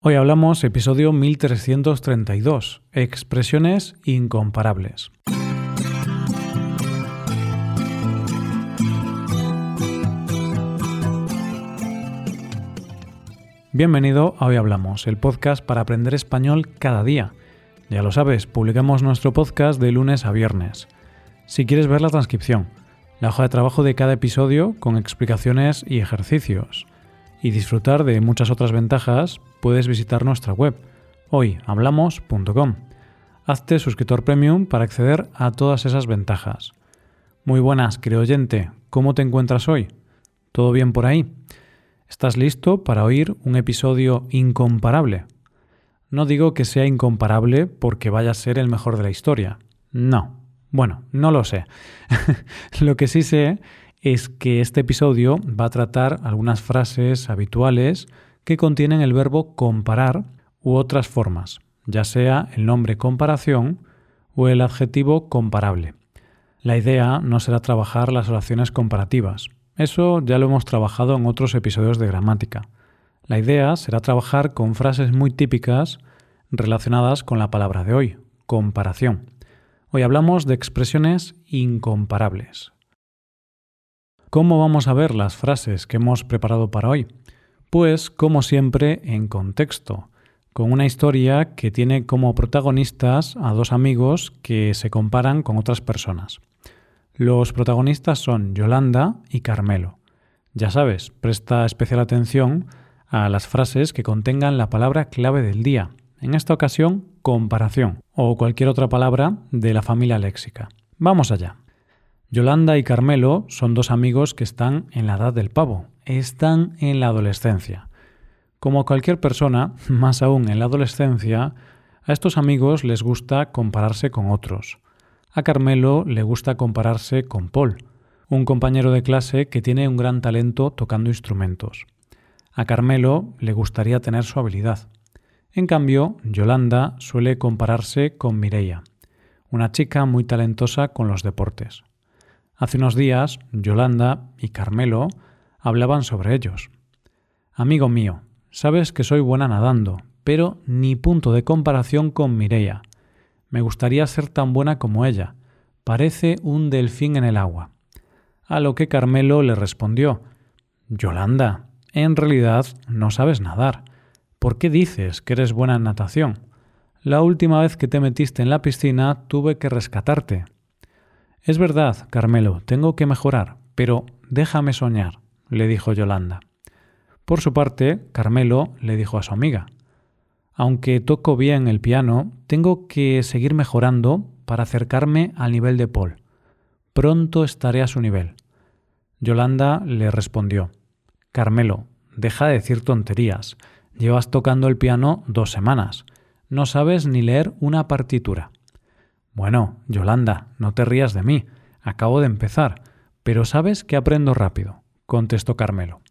Hoy hablamos episodio 1332, expresiones incomparables. Bienvenido a Hoy Hablamos, el podcast para aprender español cada día. Ya lo sabes, publicamos nuestro podcast de lunes a viernes. Si quieres ver la transcripción, la hoja de trabajo de cada episodio con explicaciones y ejercicios, y disfrutar de muchas otras ventajas, puedes visitar nuestra web hoyhablamos.com. Hazte suscriptor premium para acceder a todas esas ventajas. Muy buenas, querido oyente, ¿cómo te encuentras hoy? ¿Todo bien por ahí? ¿Estás listo para oír un episodio incomparable? No digo que sea incomparable porque vaya a ser el mejor de la historia. No. Bueno, no lo sé. lo que sí sé es que este episodio va a tratar algunas frases habituales que contienen el verbo comparar u otras formas, ya sea el nombre comparación o el adjetivo comparable. La idea no será trabajar las oraciones comparativas. Eso ya lo hemos trabajado en otros episodios de gramática. La idea será trabajar con frases muy típicas relacionadas con la palabra de hoy, comparación. Hoy hablamos de expresiones incomparables. ¿Cómo vamos a ver las frases que hemos preparado para hoy? Pues, como siempre, en contexto, con una historia que tiene como protagonistas a dos amigos que se comparan con otras personas. Los protagonistas son Yolanda y Carmelo. Ya sabes, presta especial atención a las frases que contengan la palabra clave del día, en esta ocasión comparación, o cualquier otra palabra de la familia léxica. Vamos allá. Yolanda y Carmelo son dos amigos que están en la edad del pavo, están en la adolescencia. Como cualquier persona, más aún en la adolescencia, a estos amigos les gusta compararse con otros. A Carmelo le gusta compararse con Paul, un compañero de clase que tiene un gran talento tocando instrumentos. A Carmelo le gustaría tener su habilidad. En cambio, Yolanda suele compararse con Mireia, una chica muy talentosa con los deportes. Hace unos días, Yolanda y Carmelo hablaban sobre ellos. Amigo mío, sabes que soy buena nadando, pero ni punto de comparación con Mireia. Me gustaría ser tan buena como ella. Parece un delfín en el agua. A lo que Carmelo le respondió Yolanda, en realidad no sabes nadar. ¿Por qué dices que eres buena en natación? La última vez que te metiste en la piscina tuve que rescatarte. Es verdad, Carmelo, tengo que mejorar, pero déjame soñar, le dijo Yolanda. Por su parte, Carmelo le dijo a su amiga, aunque toco bien el piano, tengo que seguir mejorando para acercarme al nivel de Paul. Pronto estaré a su nivel. Yolanda le respondió, Carmelo, deja de decir tonterías. Llevas tocando el piano dos semanas. No sabes ni leer una partitura. Bueno, Yolanda, no te rías de mí. Acabo de empezar, pero sabes que aprendo rápido, contestó Carmelo.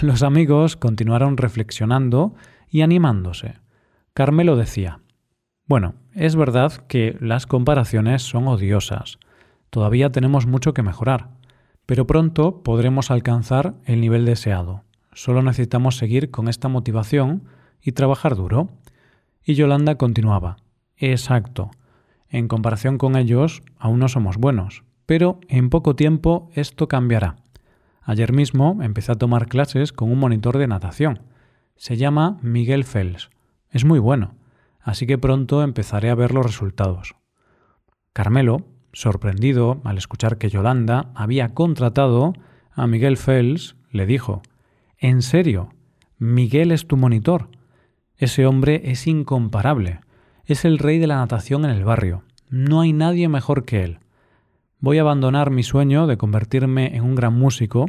Los amigos continuaron reflexionando y animándose. Carmelo decía, Bueno, es verdad que las comparaciones son odiosas. Todavía tenemos mucho que mejorar, pero pronto podremos alcanzar el nivel deseado. Solo necesitamos seguir con esta motivación y trabajar duro. Y Yolanda continuaba, Exacto. En comparación con ellos, aún no somos buenos, pero en poco tiempo esto cambiará. Ayer mismo empecé a tomar clases con un monitor de natación. Se llama Miguel Fels. Es muy bueno, así que pronto empezaré a ver los resultados. Carmelo, sorprendido al escuchar que Yolanda había contratado a Miguel Fels, le dijo, ¿En serio? Miguel es tu monitor. Ese hombre es incomparable es el rey de la natación en el barrio. No hay nadie mejor que él. Voy a abandonar mi sueño de convertirme en un gran músico.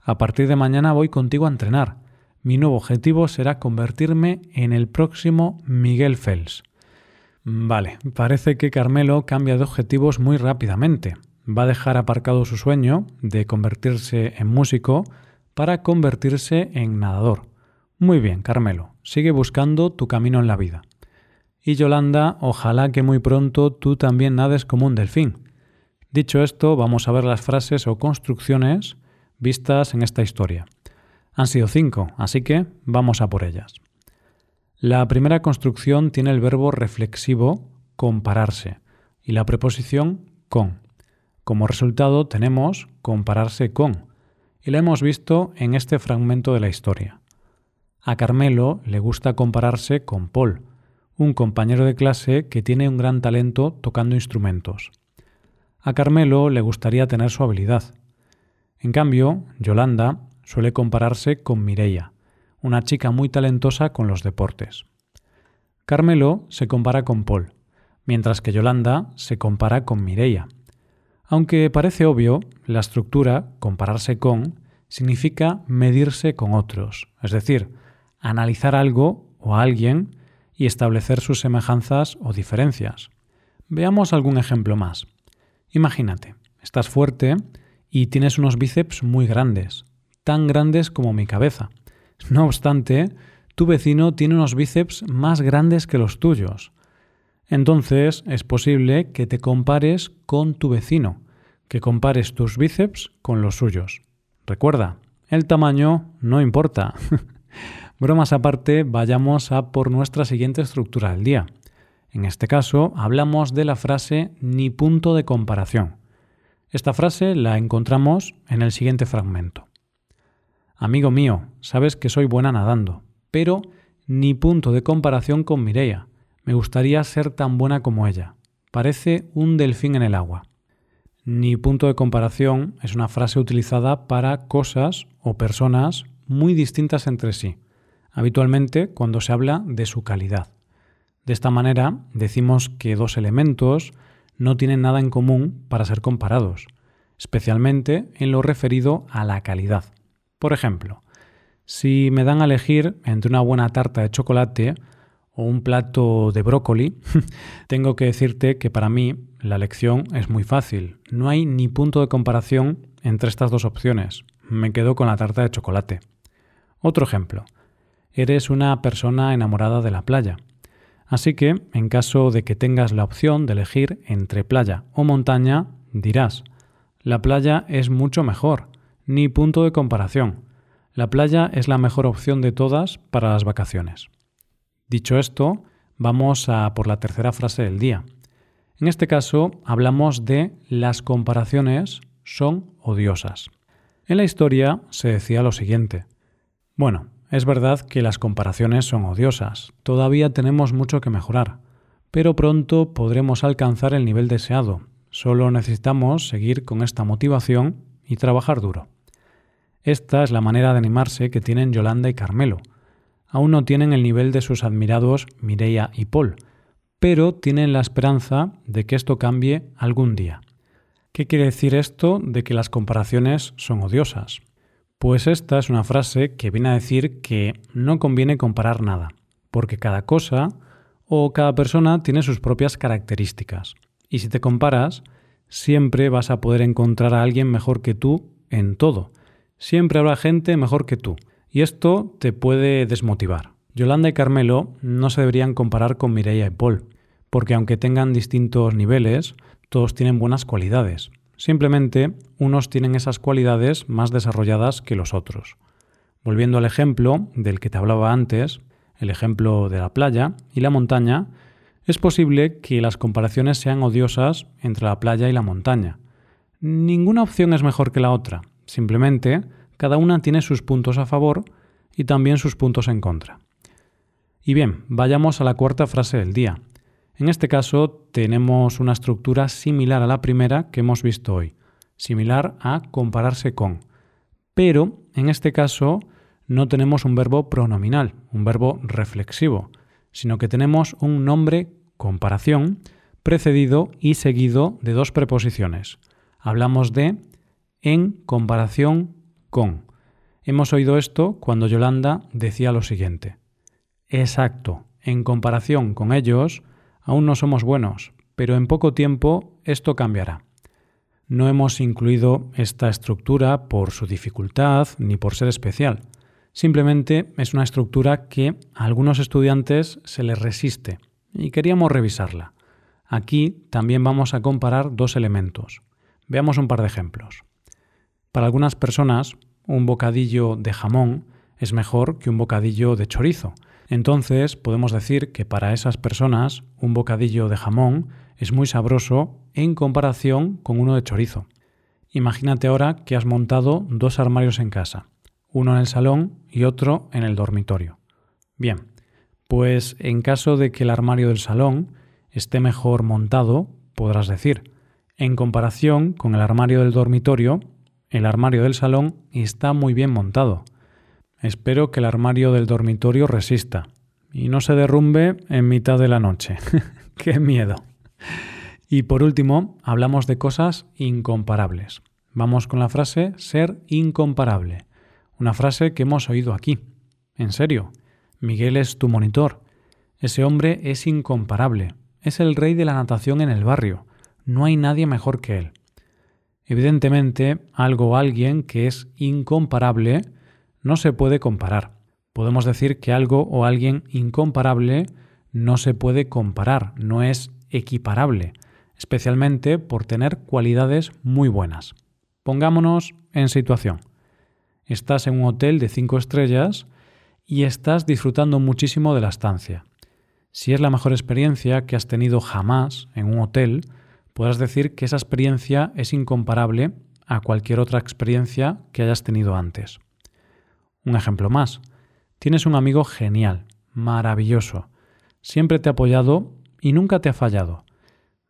A partir de mañana voy contigo a entrenar. Mi nuevo objetivo será convertirme en el próximo Miguel Fels. Vale, parece que Carmelo cambia de objetivos muy rápidamente. Va a dejar aparcado su sueño de convertirse en músico para convertirse en nadador. Muy bien, Carmelo, sigue buscando tu camino en la vida. Y Yolanda, ojalá que muy pronto tú también nades como un delfín. Dicho esto, vamos a ver las frases o construcciones vistas en esta historia. Han sido cinco, así que vamos a por ellas. La primera construcción tiene el verbo reflexivo compararse y la preposición con. Como resultado tenemos compararse con, y la hemos visto en este fragmento de la historia. A Carmelo le gusta compararse con Paul, un compañero de clase que tiene un gran talento tocando instrumentos. A Carmelo le gustaría tener su habilidad. En cambio, Yolanda suele compararse con Mireia, una chica muy talentosa con los deportes. Carmelo se compara con Paul, mientras que Yolanda se compara con Mireia. Aunque parece obvio, la estructura compararse con significa medirse con otros, es decir, analizar algo o a alguien y establecer sus semejanzas o diferencias. Veamos algún ejemplo más. Imagínate, estás fuerte y tienes unos bíceps muy grandes, tan grandes como mi cabeza. No obstante, tu vecino tiene unos bíceps más grandes que los tuyos. Entonces es posible que te compares con tu vecino, que compares tus bíceps con los suyos. Recuerda, el tamaño no importa. Bromas aparte, vayamos a por nuestra siguiente estructura del día. En este caso, hablamos de la frase ni punto de comparación. Esta frase la encontramos en el siguiente fragmento. Amigo mío, sabes que soy buena nadando, pero ni punto de comparación con Mireia. Me gustaría ser tan buena como ella. Parece un delfín en el agua. Ni punto de comparación es una frase utilizada para cosas o personas muy distintas entre sí habitualmente cuando se habla de su calidad. De esta manera decimos que dos elementos no tienen nada en común para ser comparados, especialmente en lo referido a la calidad. Por ejemplo, si me dan a elegir entre una buena tarta de chocolate o un plato de brócoli, tengo que decirte que para mí la elección es muy fácil. No hay ni punto de comparación entre estas dos opciones. Me quedo con la tarta de chocolate. Otro ejemplo eres una persona enamorada de la playa. Así que, en caso de que tengas la opción de elegir entre playa o montaña, dirás, la playa es mucho mejor, ni punto de comparación. La playa es la mejor opción de todas para las vacaciones. Dicho esto, vamos a por la tercera frase del día. En este caso, hablamos de las comparaciones son odiosas. En la historia se decía lo siguiente. Bueno, es verdad que las comparaciones son odiosas, todavía tenemos mucho que mejorar, pero pronto podremos alcanzar el nivel deseado. Solo necesitamos seguir con esta motivación y trabajar duro. Esta es la manera de animarse que tienen Yolanda y Carmelo. Aún no tienen el nivel de sus admirados Mireia y Paul, pero tienen la esperanza de que esto cambie algún día. ¿Qué quiere decir esto de que las comparaciones son odiosas? Pues esta es una frase que viene a decir que no conviene comparar nada, porque cada cosa o cada persona tiene sus propias características. Y si te comparas, siempre vas a poder encontrar a alguien mejor que tú en todo. Siempre habrá gente mejor que tú. Y esto te puede desmotivar. Yolanda y Carmelo no se deberían comparar con Mireia y Paul, porque aunque tengan distintos niveles, todos tienen buenas cualidades. Simplemente unos tienen esas cualidades más desarrolladas que los otros. Volviendo al ejemplo del que te hablaba antes, el ejemplo de la playa y la montaña, es posible que las comparaciones sean odiosas entre la playa y la montaña. Ninguna opción es mejor que la otra, simplemente cada una tiene sus puntos a favor y también sus puntos en contra. Y bien, vayamos a la cuarta frase del día, en este caso tenemos una estructura similar a la primera que hemos visto hoy, similar a compararse con. Pero en este caso no tenemos un verbo pronominal, un verbo reflexivo, sino que tenemos un nombre comparación precedido y seguido de dos preposiciones. Hablamos de en comparación con. Hemos oído esto cuando Yolanda decía lo siguiente. Exacto, en comparación con ellos, Aún no somos buenos, pero en poco tiempo esto cambiará. No hemos incluido esta estructura por su dificultad ni por ser especial. Simplemente es una estructura que a algunos estudiantes se les resiste y queríamos revisarla. Aquí también vamos a comparar dos elementos. Veamos un par de ejemplos. Para algunas personas, un bocadillo de jamón es mejor que un bocadillo de chorizo, Entonces podemos decir que para esas personas un bocadillo de jamón es muy sabroso en comparación con uno de chorizo. Imagínate ahora que has montado dos armarios en casa, uno en el salón y otro en el dormitorio. Bien, pues en caso de que el armario del salón esté mejor montado, podrás decir, en comparación con el armario del dormitorio, el armario del salón está muy bien montado. Espero que el armario del dormitorio resista y no se derrumbe en mitad de la noche. ¡Qué miedo! Y por último, hablamos de cosas incomparables. Vamos con la frase ser incomparable. Una frase que hemos oído aquí. En serio, Miguel es tu monitor. Ese hombre es incomparable. Es el rey de la natación en el barrio. No hay nadie mejor que él. Evidentemente, algo o alguien que es incomparable no se puede comparar. Podemos decir que algo o alguien incomparable no se puede comparar, no es equiparable, especialmente por tener cualidades muy buenas. Pongámonos en situación. Estás en un hotel de cinco estrellas y estás disfrutando muchísimo de la estancia. Si es la mejor experiencia que has tenido jamás en un hotel, podrás decir que esa experiencia es incomparable a cualquier otra experiencia que hayas tenido antes. Un ejemplo más. Tienes un amigo genial, maravilloso. Siempre te ha apoyado y nunca te ha fallado.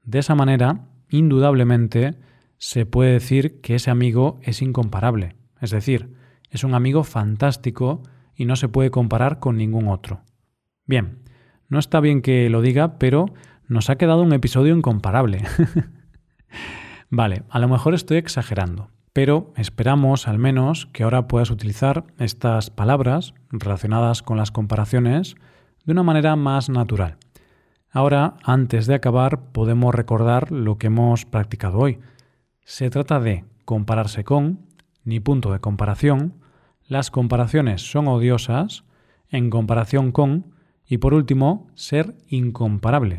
De esa manera, indudablemente, se puede decir que ese amigo es incomparable. Es decir, es un amigo fantástico y no se puede comparar con ningún otro. Bien, no está bien que lo diga, pero nos ha quedado un episodio incomparable. vale, a lo mejor estoy exagerando, pero esperamos al menos que ahora puedas utilizar estas palabras relacionadas con las comparaciones de una manera más natural. Ahora, antes de acabar, podemos recordar lo que hemos practicado hoy. Se trata de compararse con, ni punto de comparación, las comparaciones son odiosas, en comparación con, y por último, ser incomparable.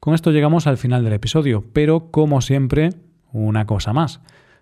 Con esto llegamos al final del episodio, pero como siempre, una cosa más